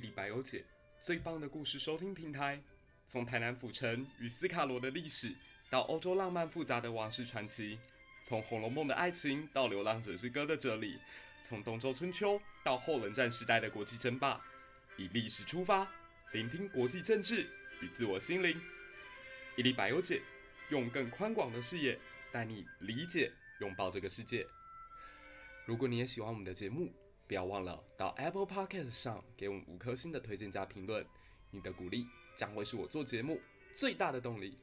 一历百忧解，最棒的故事收听平台。从台南府城与斯卡罗的历史，到欧洲浪漫复杂的王室传奇；从《红楼梦》的爱情，到《流浪者之歌》的哲理；从东周春秋到后冷战时代的国际争霸。以历史出发，聆听国际政治与自我心灵。一历百忧解，用更宽广的视野带你理解、拥抱这个世界。如果你也喜欢我们的节目，不要忘了到 Apple Podcast 上给我们五颗星的推荐加评论，你的鼓励将会是我做节目最大的动力。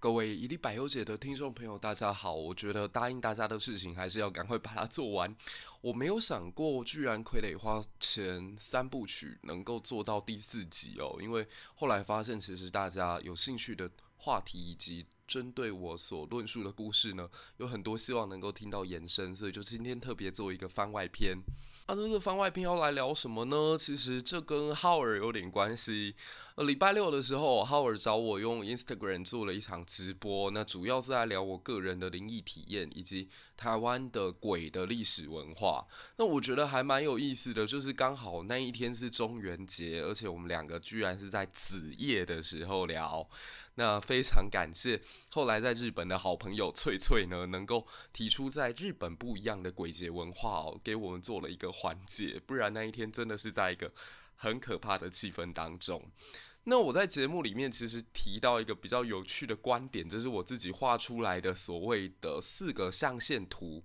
各位一历百忧解的听众朋友，大家好！我觉得答应大家的事情还是要赶快把它做完。我没有想过，居然傀儡花前三部曲能够做到第四集哦，因为后来发现，其实大家有兴趣的话题以及针对我所论述的故事呢，有很多希望能够听到延伸，所以就今天特别做一个番外篇。那、这个番外篇要来聊什么呢？其实这跟浩尔有点关系。呃，礼拜六的时候，浩尔找我用 Instagram 做了一场直播，那主要是在聊我个人的灵异体验以及台湾的鬼的历史文化。那我觉得还蛮有意思的，就是刚好那一天是中元节，而且我们两个居然是在子夜的时候聊。那非常感谢后来在日本的好朋友翠翠呢，能够提出在日本不一样的鬼节文化哦，给我们做了一个缓解，不然那一天真的是在一个很可怕的气氛当中。那我在节目里面其实提到一个比较有趣的观点，就是我自己画出来的所谓的四个象限图，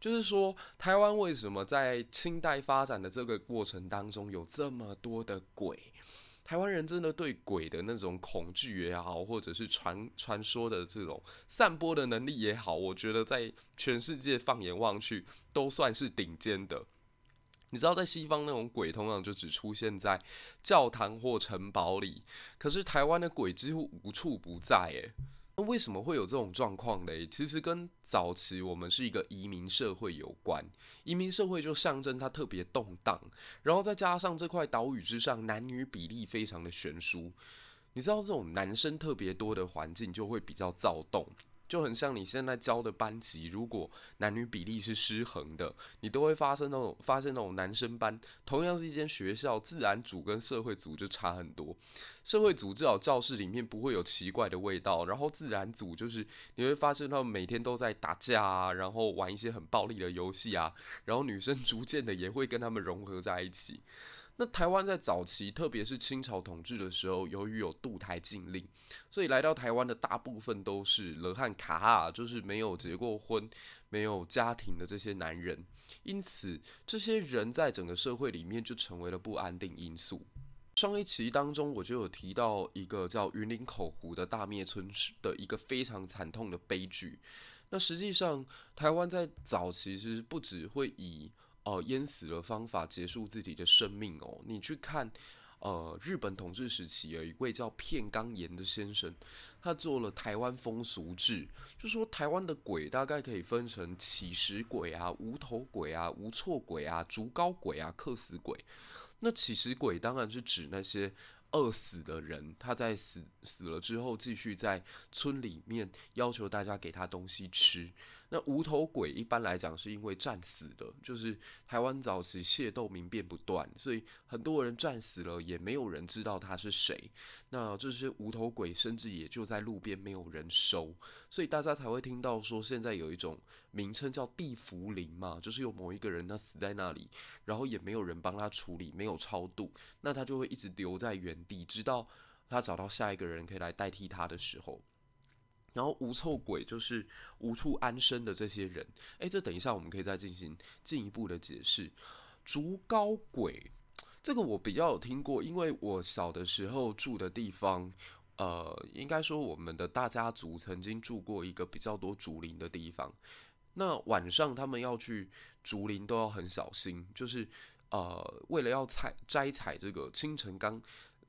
就是说台湾为什么在清代发展的这个过程当中有这么多的鬼。台湾人真的对鬼的那种恐惧也好，或者是传传说的这种散播的能力也好，我觉得在全世界放眼望去都算是顶尖的。你知道，在西方那种鬼通常就只出现在教堂或城堡里，可是台湾的鬼几乎无处不在，诶。那为什么会有这种状况嘞？其实跟早期我们是一个移民社会有关。移民社会就象征它特别动荡，然后再加上这块岛屿之上男女比例非常的悬殊。你知道这种男生特别多的环境就会比较躁动。就很像你现在教的班级，如果男女比例是失衡的，你都会发生那种发生那种男生班，同样是一间学校，自然组跟社会组就差很多。社会组至少教室里面不会有奇怪的味道，然后自然组就是你会发现他们每天都在打架啊，然后玩一些很暴力的游戏啊，然后女生逐渐的也会跟他们融合在一起。那台湾在早期，特别是清朝统治的时候，由于有渡台禁令，所以来到台湾的大部分都是罗汉卡哈，就是没有结过婚、没有家庭的这些男人。因此，这些人在整个社会里面就成为了不安定因素。上一期当中，我就有提到一个叫云林口湖的大灭村的一个非常惨痛的悲剧。那实际上，台湾在早期其实不只会以哦，淹死的方法结束自己的生命哦。你去看，呃，日本统治时期有一位叫片冈岩的先生，他做了台湾风俗志，就说台湾的鬼大概可以分成起食鬼啊、无头鬼啊、无错鬼啊、竹篙鬼啊、客死鬼。那起食鬼当然是指那些。饿死的人，他在死死了之后，继续在村里面要求大家给他东西吃。那无头鬼一般来讲是因为战死的，就是台湾早期械斗民变不断，所以很多人战死了，也没有人知道他是谁。那这些无头鬼甚至也就在路边没有人收，所以大家才会听到说现在有一种名称叫地缚灵嘛，就是有某一个人他死在那里，然后也没有人帮他处理，没有超度，那他就会一直留在原地，直到他找到下一个人可以来代替他的时候。然后无臭鬼就是无处安身的这些人，诶，这等一下我们可以再进行进一步的解释。竹高鬼，这个我比较有听过，因为我小的时候住的地方，呃，应该说我们的大家族曾经住过一个比较多竹林的地方。那晚上他们要去竹林都要很小心，就是呃，为了要采摘采这个清晨刚。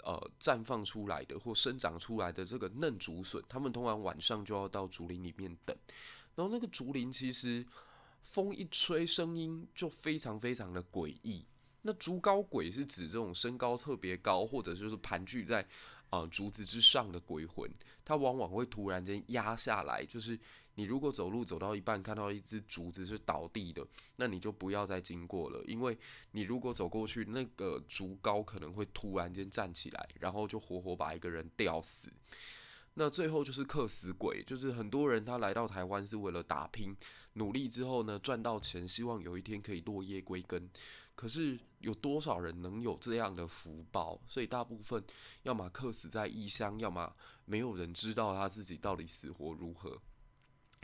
呃，绽放出来的或生长出来的这个嫩竹笋，他们通常晚上就要到竹林里面等。然后那个竹林其实风一吹，声音就非常非常的诡异。那竹高鬼是指这种身高特别高，或者就是盘踞在啊、竹子之上的鬼魂，它往往会突然间压下来。就是你如果走路走到一半，看到一只竹子是倒地的，那你就不要再经过了，因为你如果走过去，那个竹篙可能会突然间站起来，然后就活活把一个人吊死。那最后就是客死鬼，就是很多人他来到台湾是为了打拼，努力之后呢赚到钱，希望有一天可以落叶归根。可是有多少人能有这样的福报？所以大部分要么客死在异乡，要么没有人知道他自己到底死活如何。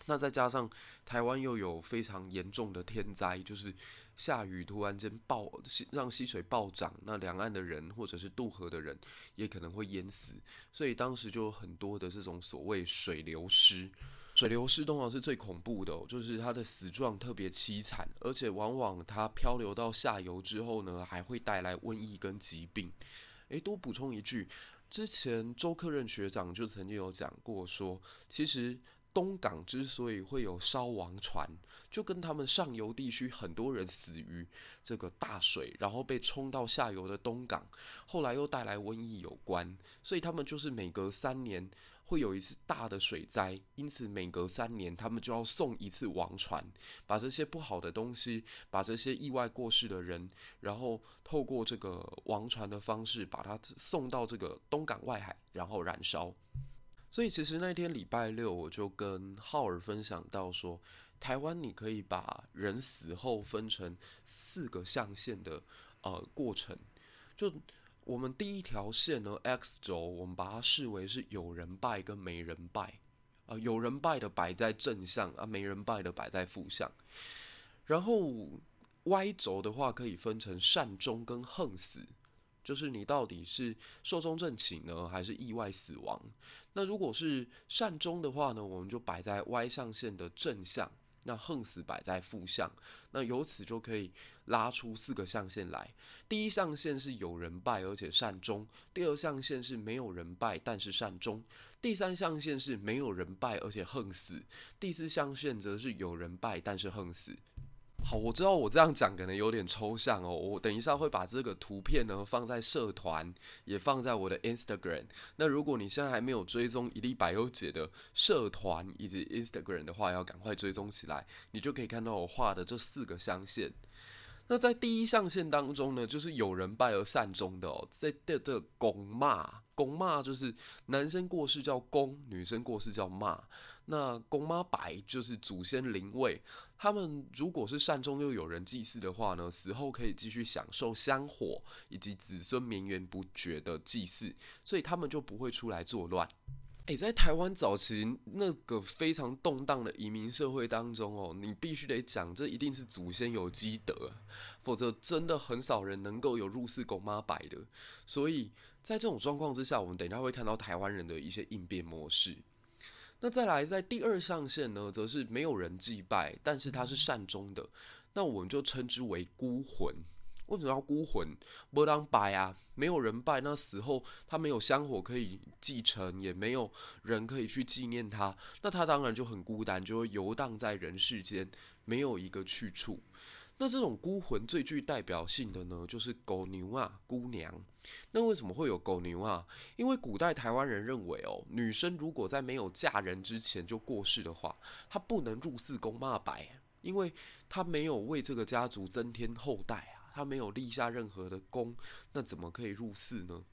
那再加上台湾又有非常严重的天灾，就是下雨突然间暴让溪水暴涨，那两岸的人或者是渡河的人也可能会淹死，所以当时就有很多的这种所谓水流失。水流失通常是最恐怖的，就是它的死状特别凄惨，而且往往它漂流到下游之后呢，还会带来瘟疫跟疾病。诶，多补充一句，之前周克任学长就曾经有讲过说，其实。东港之所以会有烧亡船，就跟他们上游地区很多人死于这个大水，然后被冲到下游的东港，后来又带来瘟疫有关。所以他们就是每隔三年会有一次大的水灾，因此每隔三年他们就要送一次王船，把这些不好的东西，把这些意外过世的人，然后透过这个王船的方式，把它送到这个东港外海，然后燃烧。所以其实那天礼拜六，我就跟浩尔分享到说，台湾你可以把人死后分成四个象限的呃过程。就我们第一条线呢，X 轴，我们把它视为是有人拜跟没人拜，啊，有人拜的摆在正向啊，没人拜的摆在负向。然后 Y 轴的话，可以分成善终跟横死。就是你到底是寿终正寝呢，还是意外死亡？那如果是善终的话呢，我们就摆在 Y 象限的正向；那横死摆在负向。那由此就可以拉出四个象限来。第一象限是有人拜而且善终；第二象限是没有人拜但是善终；第三象限是没有人拜而且横死；第四象限则是有人拜但是横死。好，我知道我这样讲可能有点抽象哦。我等一下会把这个图片呢放在社团，也放在我的 Instagram。那如果你现在还没有追踪一粒百忧姐的社团以及 Instagram 的话，要赶快追踪起来，你就可以看到我画的这四个象限。那在第一象限当中呢，就是有人拜而善终的哦，在的这个公妈，公妈就是男生过世叫公，女生过世叫妈。那公妈白就是祖先灵位，他们如果是善终又有人祭祀的话呢，死后可以继续享受香火以及子孙绵延不绝的祭祀，所以他们就不会出来作乱。诶、在台湾早期那个非常动荡的移民社会当中哦，你必须得讲，这一定是祖先有积德，否则真的很少人能够有入世公妈白的。所以在这种状况之下，我们等一下会看到台湾人的一些应变模式。那再来，在第二象限呢，则是没有人祭拜，但是他是善终的，那我们就称之为孤魂。为什么要孤魂？不当拜啊，没有人拜，那死后他没有香火可以继承，也没有人可以去纪念他，那他当然就很孤单，就会游荡在人世间，没有一个去处。那这种孤魂最具代表性的呢，就是狗牛啊，姑娘。那为什么会有狗牛啊？因为古代台湾人认为哦，女生如果在没有嫁人之前就过世的话，她不能入祀公骂白，因为她没有为这个家族增添后代啊。她没有立下任何的功，那怎么可以入祀呢？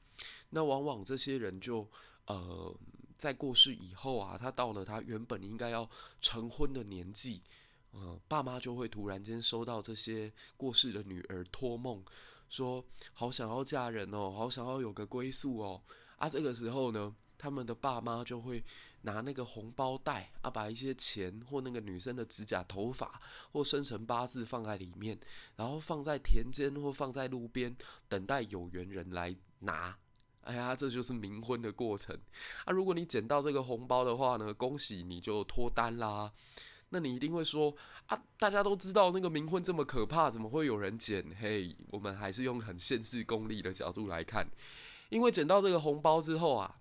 那往往这些人就呃，在过世以后啊，他到了他原本应该要成婚的年纪，呃，爸妈就会突然间收到这些过世的女儿托梦，说好想要嫁人哦，好想要有个归宿哦，啊，这个时候呢，他们的爸妈就会拿那个红包袋啊，把一些钱或那个女生的指甲、头发或生辰八字放在里面，然后放在田间或放在路边，等待有缘人来拿。哎呀，这就是冥婚的过程啊！如果你捡到这个红包的话呢，恭喜你就脱单啦。那你一定会说啊，大家都知道那个冥婚这么可怕，怎么会有人捡？嘿，我们还是用很现实功利的角度来看，因为捡到这个红包之后啊。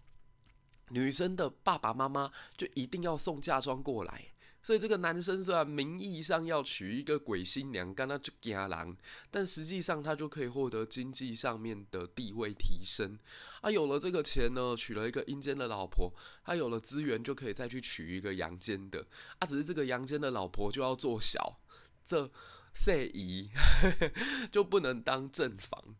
女生的爸爸妈妈就一定要送嫁妆过来，所以这个男生虽然名义上要娶一个鬼新娘，跟他就惊人，但实际上他就可以获得经济上面的地位提升。啊，有了这个钱呢，娶了一个阴间的老婆，他有了资源就可以再去娶一个阳间的。啊，只是这个阳间的老婆就要做小，这岁姨 就不能当正房。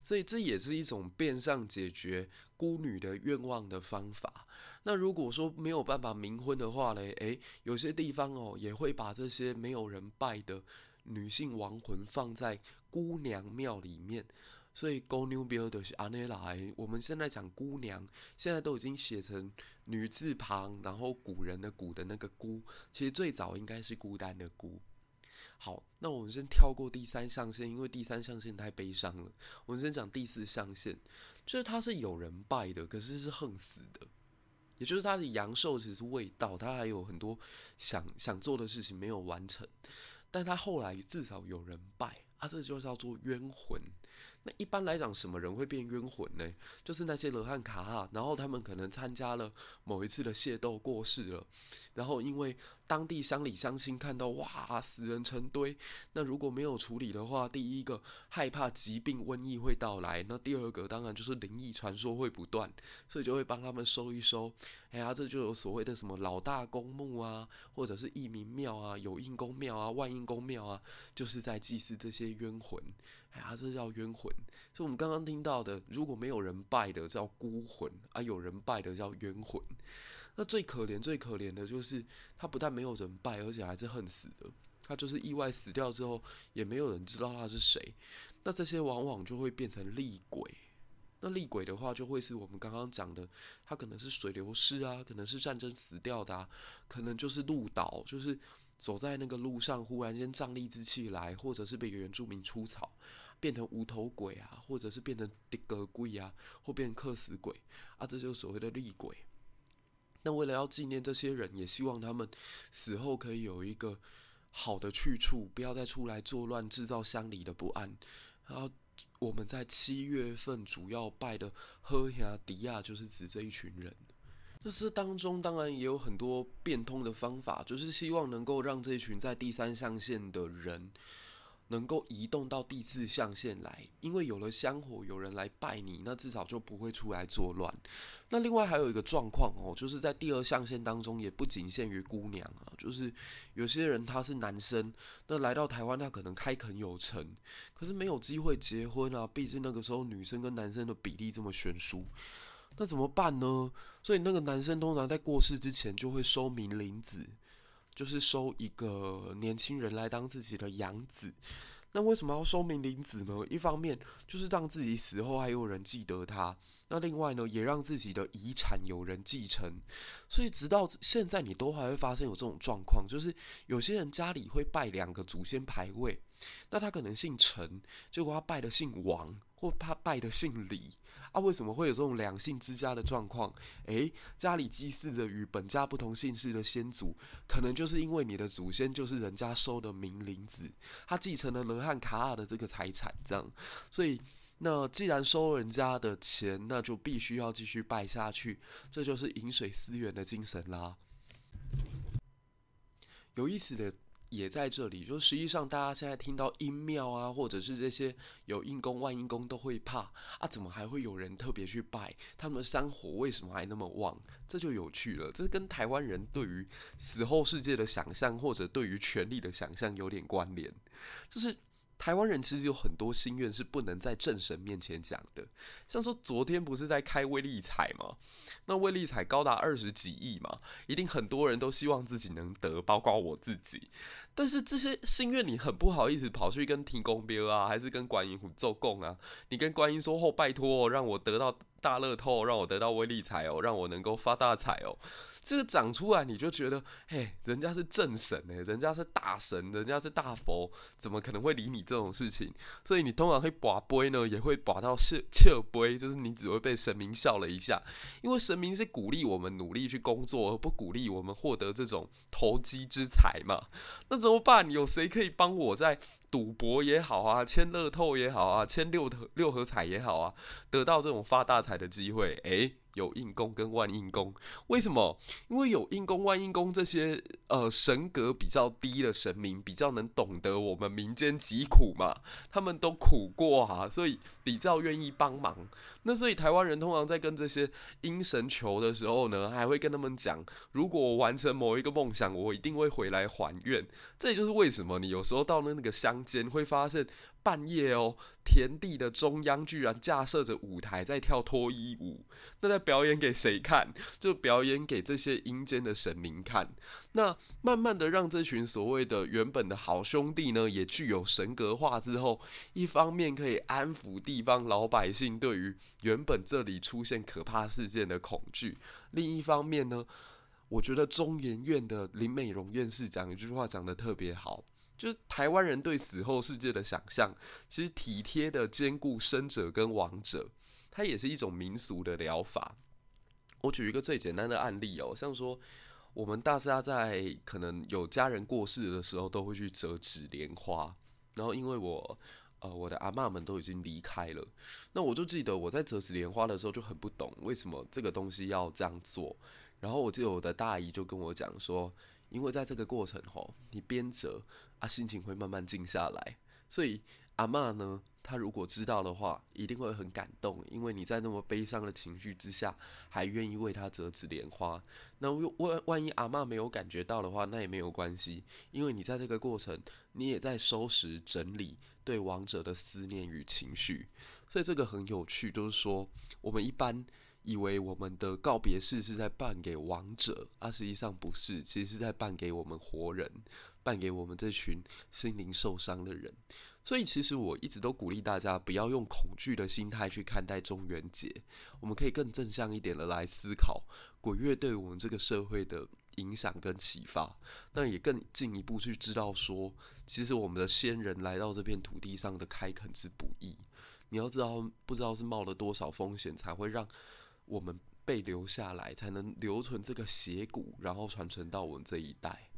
所以这也是一种变相解决孤女的愿望的方法。那如果说没有办法冥婚的话嘞？诶，有些地方哦也会把这些没有人拜的女性亡魂放在姑娘庙里面。所以姑娘庙的是阿内来。我们现在讲姑娘，现在都已经写成女字旁，然后古人的古的那个孤，其实最早应该是孤单的孤。好，那我们先跳过第三象限，因为第三象限太悲伤了。我们先讲第四象限，就是它是有人拜的，可是是横死的，也就是他的阳寿其实是未到，他还有很多想想做的事情没有完成，但他后来至少有人拜，啊，这就叫做冤魂。那一般来讲，什么人会变冤魂呢？就是那些罗汉卡哈，然后他们可能参加了某一次的械斗过世了，然后因为当地乡里乡亲看到哇死人成堆，那如果没有处理的话，第一个害怕疾病瘟疫会到来，那第二个当然就是灵异传说会不断，所以就会帮他们收一收。哎呀，这就有所谓的什么老大公墓啊，或者是义民庙啊、有应公庙啊、万应公庙啊，就是在祭祀这些冤魂。哎呀，这叫冤魂。所以我们刚刚听到的，如果没有人拜的叫孤魂啊，有人拜的叫冤魂。那最可怜、最可怜的就是他不但没有人拜，而且还是恨死的。他就是意外死掉之后，也没有人知道他是谁。那这些往往就会变成厉鬼。那厉鬼的话，就会是我们刚刚讲的，他可能是水流失啊，可能是战争死掉的啊，可能就是路倒，就是走在那个路上，忽然间瘴癘之气来，或者是被原住民出草。变成无头鬼啊，或者是变成地格鬼啊，或变成客死鬼啊，这就是所谓的厉鬼。那为了要纪念这些人，也希望他们死后可以有一个好的去处，不要再出来作乱，制造乡里的不安。然后我们在七月份主要拜的赫亚迪亚，就是指这一群人。那这当中当然也有很多变通的方法，就是希望能够让这一群在第三象限的人。能够移动到第四象限来，因为有了香火，有人来拜你，那至少就不会出来作乱。那另外还有一个状况哦，就是在第二象限当中，也不仅限于姑娘啊，就是有些人他是男生，那来到台湾，他可能开垦有成，可是没有机会结婚啊，毕竟那个时候女生跟男生的比例这么悬殊，那怎么办呢？所以那个男生通常在过世之前就会收名灵子。就是收一个年轻人来当自己的养子，那为什么要收明灵子呢？一方面就是让自己死后还有人记得他，那另外呢，也让自己的遗产有人继承。所以直到现在，你都还会发现有这种状况，就是有些人家里会拜两个祖先牌位，那他可能姓陈，结果他拜的姓王，或他拜的姓李。啊，为什么会有这种两姓之家的状况？诶，家里祭祀着与本家不同姓氏的先祖，可能就是因为你的祖先就是人家收的冥灵子，他继承了罗汉卡尔的这个财产，这样，所以那既然收人家的钱，那就必须要继续拜下去，这就是饮水思源的精神啦。有意思的。也在这里，就实际上大家现在听到阴庙啊，或者是这些有阴公、万阴公都会怕啊，怎么还会有人特别去拜？他们的香火为什么还那么旺？这就有趣了，这跟台湾人对于死后世界的想象，或者对于权力的想象有点关联，就是。台湾人其实有很多心愿是不能在正神面前讲的，像说昨天不是在开威力彩吗？那威力彩高达二十几亿嘛，一定很多人都希望自己能得，包括我自己。但是这些心愿你很不好意思跑去跟天公庙啊，还是跟观音做供啊？你跟观音说后拜托哦，让我得到大乐透，让我得到威力彩哦，让我能够发大财哦。这个讲出来你就觉得，嘿，人家是正神哎，人家是大神，人家是大佛，怎么可能会理你这种事情？所以你通常会跋杯呢，也会跋到笑笑杯，就是你只会被神明笑了一下，因为神明是鼓励我们努力去工作，而不鼓励我们获得这种投机之财嘛。那怎么办？有谁可以帮我在赌博也好啊，签乐透也好啊，签六合六合彩也好啊，得到这种发大财的机会？诶。有应公跟万应公。为什么？因为有应公、万应公这些呃神格比较低的神明，比较能懂得我们民间疾苦嘛，他们都苦过啊，所以比较愿意帮忙。那所以台湾人通常在跟这些阴神求的时候呢，还会跟他们讲，如果我完成某一个梦想，我一定会回来还愿。这也就是为什么你有时候到了那个乡间会发现。半夜哦，田地的中央居然架设着舞台，在跳脱衣舞。那在表演给谁看？就表演给这些阴间的神明看。那慢慢的让这群所谓的原本的好兄弟呢，也具有神格化之后，一方面可以安抚地方老百姓对于原本这里出现可怕事件的恐惧；另一方面呢，我觉得中研院的林美容院士讲一句话讲得特别好。就是台湾人对死后世界的想象，其实体贴的兼顾生者跟亡者，它也是一种民俗的疗法。我举一个最简单的案例哦，像说我们大家在可能有家人过世的时候，都会去折纸莲花。然后因为我呃我的阿嬷们都已经离开了，那我就记得我在折纸莲花的时候就很不懂为什么这个东西要这样做。然后我记得我的大姨就跟我讲说，因为在这个过程吼，你边折。啊，心情会慢慢静下来，所以阿嬷呢，她如果知道的话，一定会很感动，因为你在那么悲伤的情绪之下，还愿意为她折纸莲花。那万万一阿嬷没有感觉到的话，那也没有关系，因为你在这个过程，你也在收拾整理对亡者的思念与情绪。所以这个很有趣，就是说，我们一般以为我们的告别式是在办给亡者，啊，实际上不是，其实是在办给我们活人。办给我们这群心灵受伤的人，所以其实我一直都鼓励大家不要用恐惧的心态去看待中元节，我们可以更正向一点的来思考鬼月对我们这个社会的影响跟启发，那也更进一步去知道说，其实我们的先人来到这片土地上的开垦是不易，你要知道，不知道是冒了多少风险才会让我们被留下来，才能留存这个血骨，然后传承到我们这一代。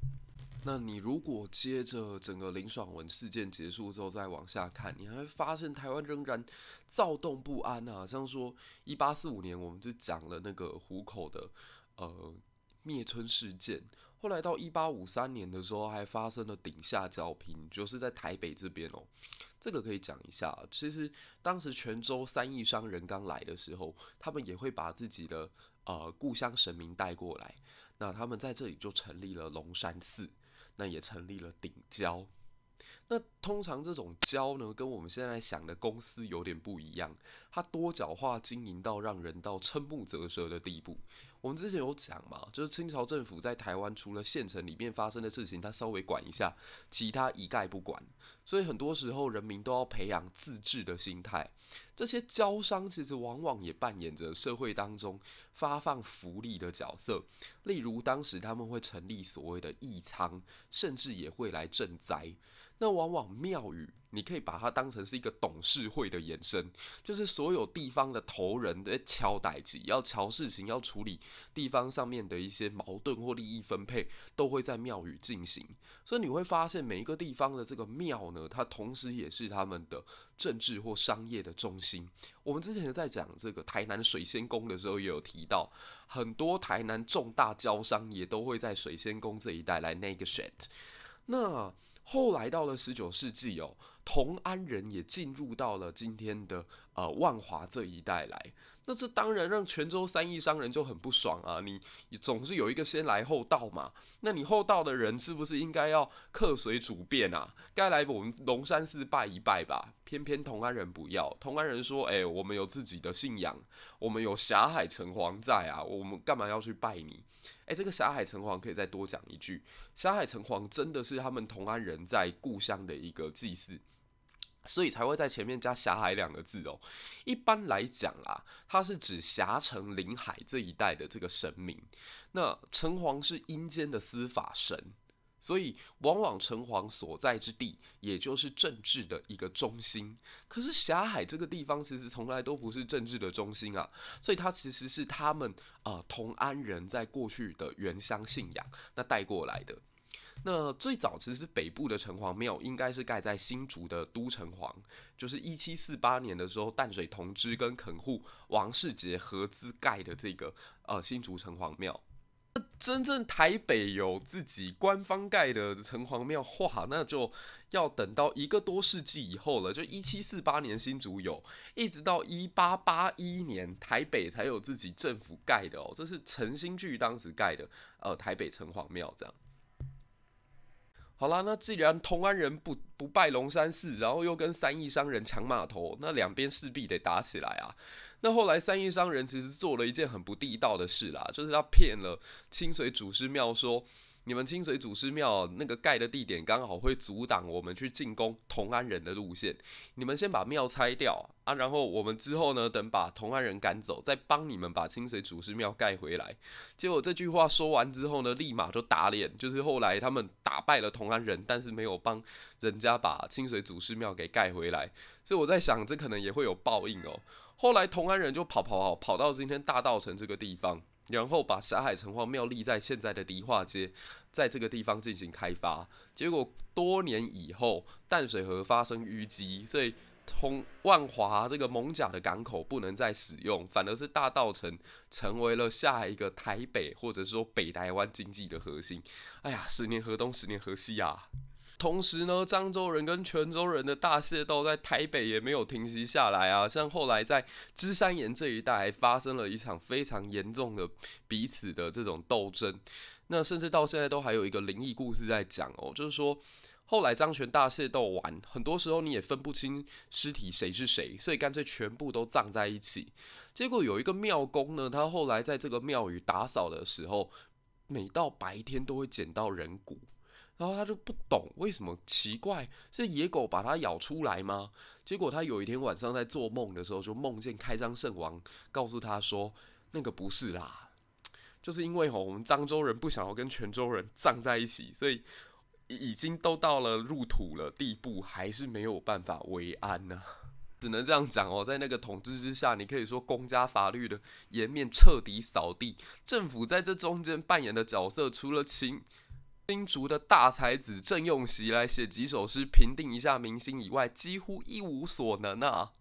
那你如果接着整个林爽文事件结束之后再往下看，你还会发现台湾仍然躁动不安啊。像说一八四五年，我们就讲了那个虎口的呃灭村事件，后来到一八五三年的时候，还发生了顶下交平，就是在台北这边哦。这个可以讲一下，其实当时泉州三义商人刚来的时候，他们也会把自己的呃故乡神明带过来，那他们在这里就成立了龙山寺。那也成立了顶交。那通常这种郊呢，跟我们现在想的公司有点不一样，它多角化经营到让人到瞠目结舌的地步。我们之前有讲嘛，就是清朝政府在台湾除了县城里面发生的事情，他稍微管一下，其他一概不管。所以很多时候人民都要培养自治的心态。这些交商其实往往也扮演着社会当中发放福利的角色，例如当时他们会成立所谓的义仓，甚至也会来赈灾。那往往庙宇，你可以把它当成是一个董事会的延伸，就是所有地方的头人在敲代志，要敲事情，要处理地方上面的一些矛盾或利益分配，都会在庙宇进行。所以你会发现，每一个地方的这个庙呢，它同时也是他们的政治或商业的中心。我们之前在讲这个台南水仙宫的时候，也有提到，很多台南重大交商也都会在水仙宫这一带来 negotiate。那后来到了十九世纪哦，同安人也进入到了今天的呃万华这一带来。那这当然让泉州三义商人就很不爽啊！你总是有一个先来后到嘛，那你后到的人是不是应该要客随主便啊？该来我们龙山寺拜一拜吧。偏偏同安人不要，同安人说：“哎、我们有自己的信仰，我们有霞海城隍在啊，我们干嘛要去拜你？”哎、这个霞海城隍可以再多讲一句，霞海城隍真的是他们同安人在故乡的一个祭祀。所以才会在前面加“霞海”两个字哦。一般来讲啦，它是指霞城临海这一带的这个神明。那城隍是阴间的司法神，所以往往城隍所在之地，也就是政治的一个中心。可是霞海这个地方其实从来都不是政治的中心啊，所以它其实是他们啊、同安人在过去的原乡信仰那带过来的。那最早其实北部的城隍庙应该是盖在新竹的都城隍，就是一七四八年的时候，淡水同知跟垦户王世杰合资盖的这个呃新竹城隍庙。那真正台北有自己官方盖的城隍庙，哇，那就要等到一个多世纪以后了。就一七四八年新竹有，一直到一八八一年台北才有自己政府盖的哦。这是陈新巨当时盖的，呃，台北城隍庙这样。好啦，那既然同安人不不拜龙山寺，然后又跟三义商人抢码头，那两边势必得打起来啊。那后来三义商人其实做了一件很不地道的事啦，就是他骗了清水祖师庙说。你们清水祖师庙那个盖的地点刚好会阻挡我们去进攻同安人的路线，你们先把庙拆掉啊，然后我们之后呢，等把同安人赶走，再帮你们把清水祖师庙盖回来。结果这句话说完之后呢，立马就打脸，就是后来他们打败了同安人，但是没有帮人家把清水祖师庙给盖回来，所以我在想，这可能也会有报应哦。后来同安人就跑跑跑跑到今天大稻城这个地方。然后把霞海城隍庙立在现在的迪化街，在这个地方进行开发。结果多年以后，淡水河发生淤积，所以通万华这个艋舺的港口不能再使用，反而是大稻城成为了下一个台北或者说北台湾经济的核心。哎呀，十年河东，十年河西啊！同时呢，漳州人跟泉州人的大械斗在台北也没有停息下来啊。像后来在芝山岩这一带还发生了一场非常严重的彼此的这种斗争。那甚至到现在都还有一个灵异故事在讲哦，就是说后来漳泉大械斗完，很多时候你也分不清尸体谁是谁，所以干脆全部都葬在一起。结果有一个庙公呢，他后来在这个庙宇打扫的时候，每到白天都会捡到人骨。然后他就不懂为什么奇怪，是野狗把它咬出来吗？结果他有一天晚上在做梦的时候，就梦见开漳圣王告诉他说：“那个不是啦，就是因为吼我们漳州人不想要跟泉州人葬在一起，所以已经都到了入土了地步，还是没有办法为安呢。只能这样讲哦，在那个统治之下，你可以说公家法律的颜面彻底扫地，政府在这中间扮演的角色，除了清。新竹的大才子郑用锡来写几首诗评定一下明星以外，几乎一无所能啊。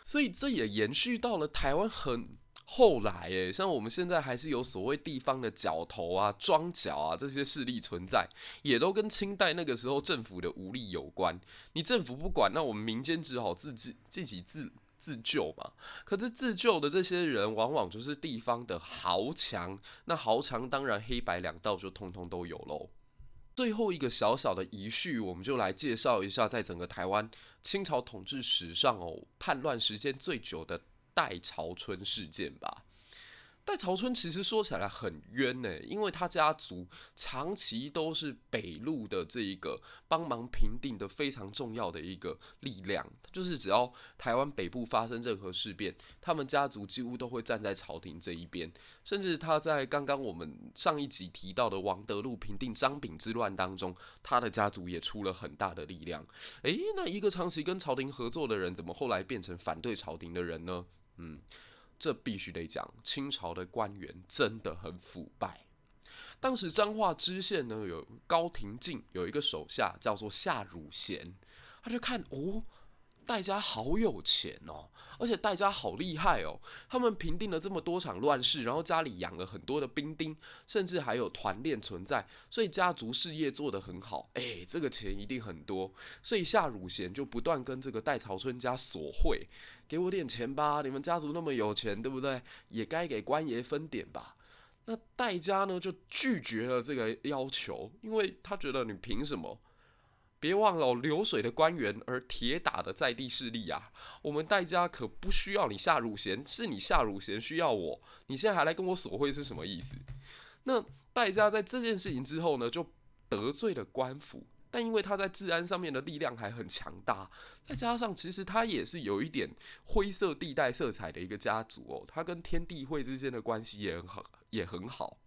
所以这也延续到了台湾很后来，诶，像我们现在还是有所谓地方的角头啊、庄脚啊这些势力存在，也都跟清代那个时候政府的无力有关。你政府不管，那我们民间只好自己自己自自救嘛。可是自救的这些人，往往就是地方的豪强，那豪强当然黑白两道就通通都有喽。最后一个小小的遗序，我们就来介绍一下，在整个台湾清朝统治史上哦，叛乱时间最久的代朝春事件吧。戴朝春其实说起来很冤呢，因为他家族长期都是北路的这一个帮忙平定的非常重要的一个力量，就是只要台湾北部发生任何事变，他们家族几乎都会站在朝廷这一边。甚至他在刚刚我们上一集提到的王德禄平定张炳之乱当中，他的家族也出了很大的力量。诶，那一个长期跟朝廷合作的人，怎么后来变成反对朝廷的人呢？嗯。这必须得讲，清朝的官员真的很腐败。当时彰化知县呢，有高廷敬有一个手下叫做夏汝贤，他就看哦。戴家好有钱哦，而且戴家好厉害哦。他们平定了这么多场乱世，然后家里养了很多的兵丁，甚至还有团练存在，所以家族事业做得很好。哎，这个钱一定很多，所以夏汝贤就不断跟这个戴朝春家索贿，给我点钱吧，你们家族那么有钱，对不对？也该给官爷分点吧。那戴家呢就拒绝了这个要求，因为他觉得你凭什么？别忘了，流水的官员，而铁打的在地势力啊！我们戴家可不需要你夏汝贤，是你夏汝贤需要我。你现在还来跟我索贿是什么意思？那戴家在这件事情之后呢，就得罪了官府，但因为他在治安上面的力量还很强大，再加上其实他也是有一点灰色地带色彩的一个家族哦，他跟天地会之间的关系也很好，也很好。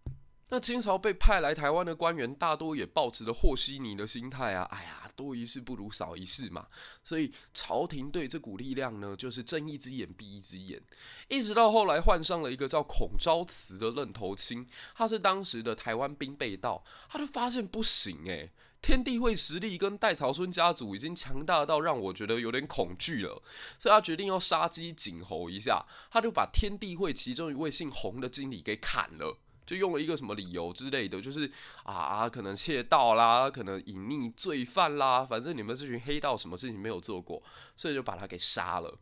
那清朝被派来台湾的官员，大多也抱持着和稀泥的心态啊，哎呀，多一事不如少一事嘛。所以朝廷对这股力量呢，就是睁一只眼闭一只眼。一直到后来换上了一个叫孔昭慈的愣头青，他是当时的台湾兵备道，他就发现不行诶、天地会实力跟戴潮春家族已经强大到让我觉得有点恐惧了，所以他决定要杀鸡儆猴一下，他就把天地会其中一位姓洪的经理给砍了。就用了一个什么理由之类的，就是啊，可能窃盗啦，可能隐匿罪犯啦，反正你们这群黑道什么事情没有做过，所以就把他给杀了。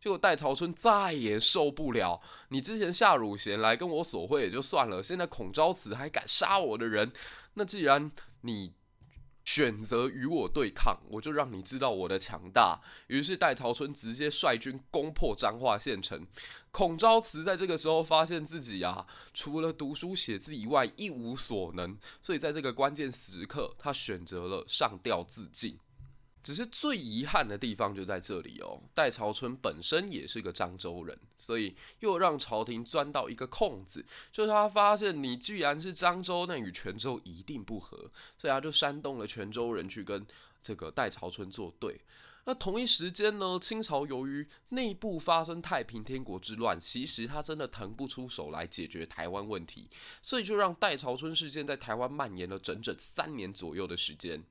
结果戴朝春再也受不了，你之前夏汝贤来跟我索贿也就算了，现在孔昭慈还敢杀我的人，那既然你。选择与我对抗，我就让你知道我的强大。于是戴朝春直接率军攻破彰化县城。孔昭慈在这个时候发现自己呀，除了读书写字以外一无所能，所以在这个关键时刻，他选择了上吊自尽。只是最遗憾的地方就在这里哦，戴朝春本身也是个漳州人，所以又让朝廷钻到一个空子，就是他发现你既然是漳州，那与泉州一定不合，所以他就煽动了泉州人去跟这个戴朝春作对。那同一时间呢，清朝由于内部发生太平天国之乱，其实他真的腾不出手来解决台湾问题，所以就让戴朝春事件在台湾蔓延了整整三年左右的时间。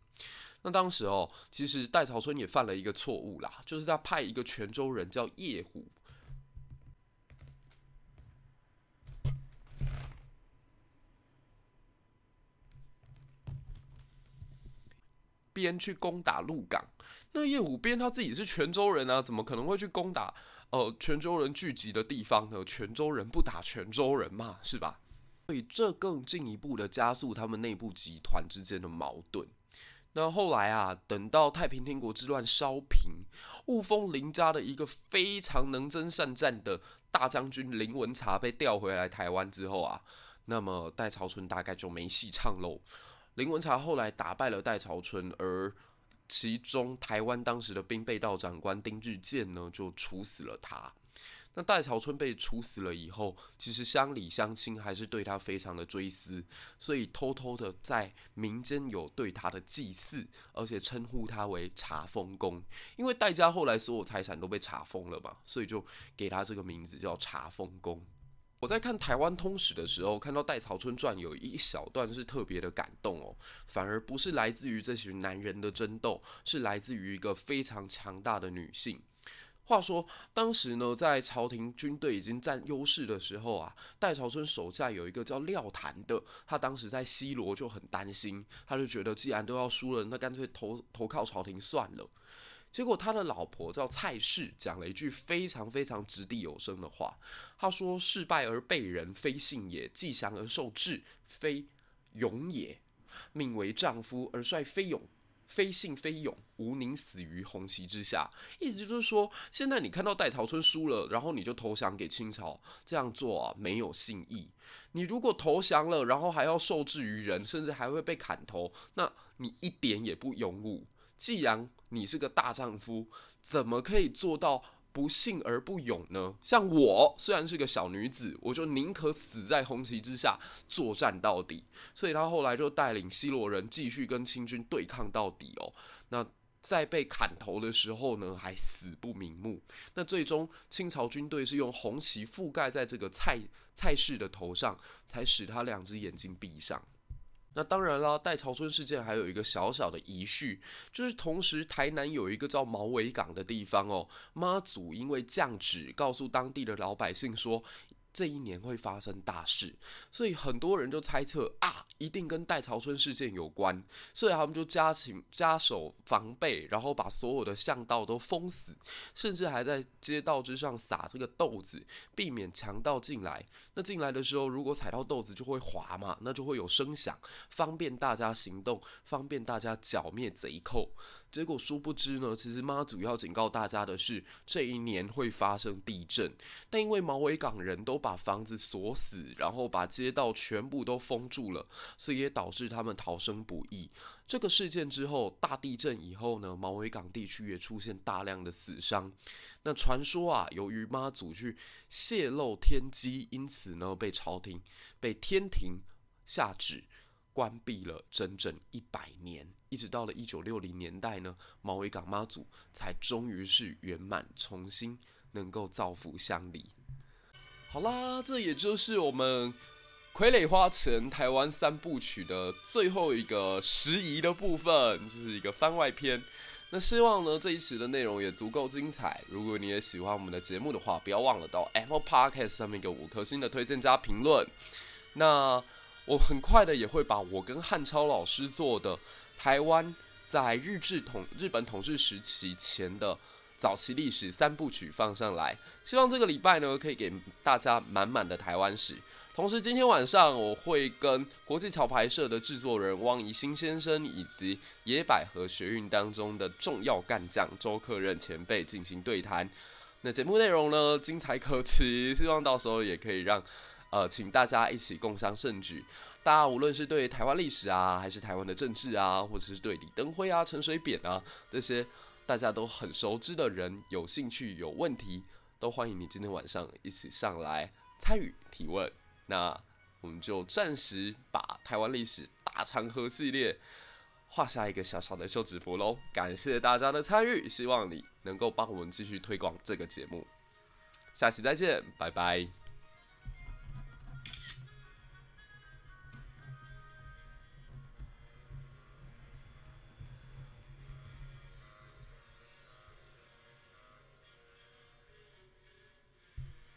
那当时哦，其实戴潮春也犯了一个错误啦，就是他派一个泉州人叫叶虎，边去攻打鹿港。那叶虎边他自己是泉州人啊，怎么可能会去攻打呃泉州人聚集的地方呢？泉州人不打泉州人嘛，是吧？所以这更进一步的加速他们内部集团之间的矛盾。那后来啊，等到太平天国之乱稍平，雾峰林家的一个非常能征善战的大将军林文茶被调回来台湾之后啊，那么戴潮春大概就没戏唱喽。林文茶后来打败了戴潮春，而其中台湾当时的兵备道长官丁日健呢，就处死了他。那戴潮春被处死了以后，其实乡里乡亲还是对他非常的追思，所以偷偷的在民间有对他的祭祀，而且称呼他为查封公。因为戴家后来所有财产都被查封了嘛，所以就给他这个名字叫查封公。我在看台湾通史的时候，看到戴潮春传有一小段是特别的感动哦，反而不是来自于这群男人的争斗，是来自于一个非常强大的女性。话说，当时呢，在朝廷军队已经占优势的时候啊，戴朝春手下有一个叫廖谭的，他当时在西螺就很担心，他就觉得既然都要输了，那干脆投投靠朝廷算了。结果他的老婆叫蔡氏，讲了一句非常非常掷地有声的话，他说：“事败而被人，非信也；既降而受制，非勇也。命为丈夫而率非勇。”非信非勇，无宁死于红旗之下。意思就是说，现在你看到戴朝春输了，然后你就投降给清朝，这样做啊没有信义。你如果投降了，然后还要受制于人，甚至还会被砍头，那你一点也不勇武。既然你是个大丈夫，怎么可以做到？不幸而不勇呢？像我虽然是个小女子，我就宁可死在红旗之下，作战到底。所以他后来就带领西罗人继续跟清军对抗到底哦。那在被砍头的时候呢，还死不瞑目。那最终清朝军队是用红旗覆盖在这个蔡蔡氏的头上，才使他两只眼睛闭上。那当然啦，戴潮春事件还有一个小小的遗绪，就是同时台南有一个叫毛尾港的地方哦，妈祖因为降旨告诉当地的老百姓说，这一年会发生大事，所以很多人就猜测啊，一定跟戴潮春事件有关，所以他们就加紧加守防备，然后把所有的巷道都封死，甚至还在街道之上撒这个豆子，避免强盗进来。那进来的时候，如果踩到豆子就会滑嘛，那就会有声响，方便大家行动，方便大家剿灭贼寇。结果殊不知呢，其实妈祖要警告大家的是，这一年会发生地震。但因为毛尾港人都把房子锁死，然后把街道全部都封住了，所以也导致他们逃生不易。这个事件之后，大地震以后呢，毛尾港地区也出现大量的死伤。那传说啊，由于妈祖去泄露天机，因此呢，被朝廷、被天庭下旨关闭了整整一百年，一直到了一九六零年代呢，毛尾港妈祖才终于是圆满重新能够造福乡里。好啦，这也就是我们傀儡花城台湾三部曲的最后一个时宜的部分，这、是一个番外篇。那希望呢，这一期的内容也足够精彩。如果你也喜欢我们的节目的话，不要忘了到 Apple Podcast 上面给五颗星的推荐加评论。那我很快的也会把我跟汉超老师做的台湾在日治统日本统治时期前的早期历史三部曲放上来。希望这个礼拜呢，可以给大家满满的台湾史。同时，今天晚上我会跟国际桥牌社的制作人汪怡新先生以及野百合学运当中的重要干将周克任前辈进行对谈。那节目内容呢，精彩可期，希望到时候也可以让呃，请大家一起共襄盛举。大家无论是对台湾历史啊，还是台湾的政治啊，或者是对李登辉啊、陈水扁啊这些大家都很熟知的人有兴趣、有问题，都欢迎你今天晚上一起上来参与提问。那我们就暂时把台湾历史大长河系列画下一个小小的休止符喽。感谢大家的参与，希望你能够帮我们继续推广这个节目。下期再见，拜拜。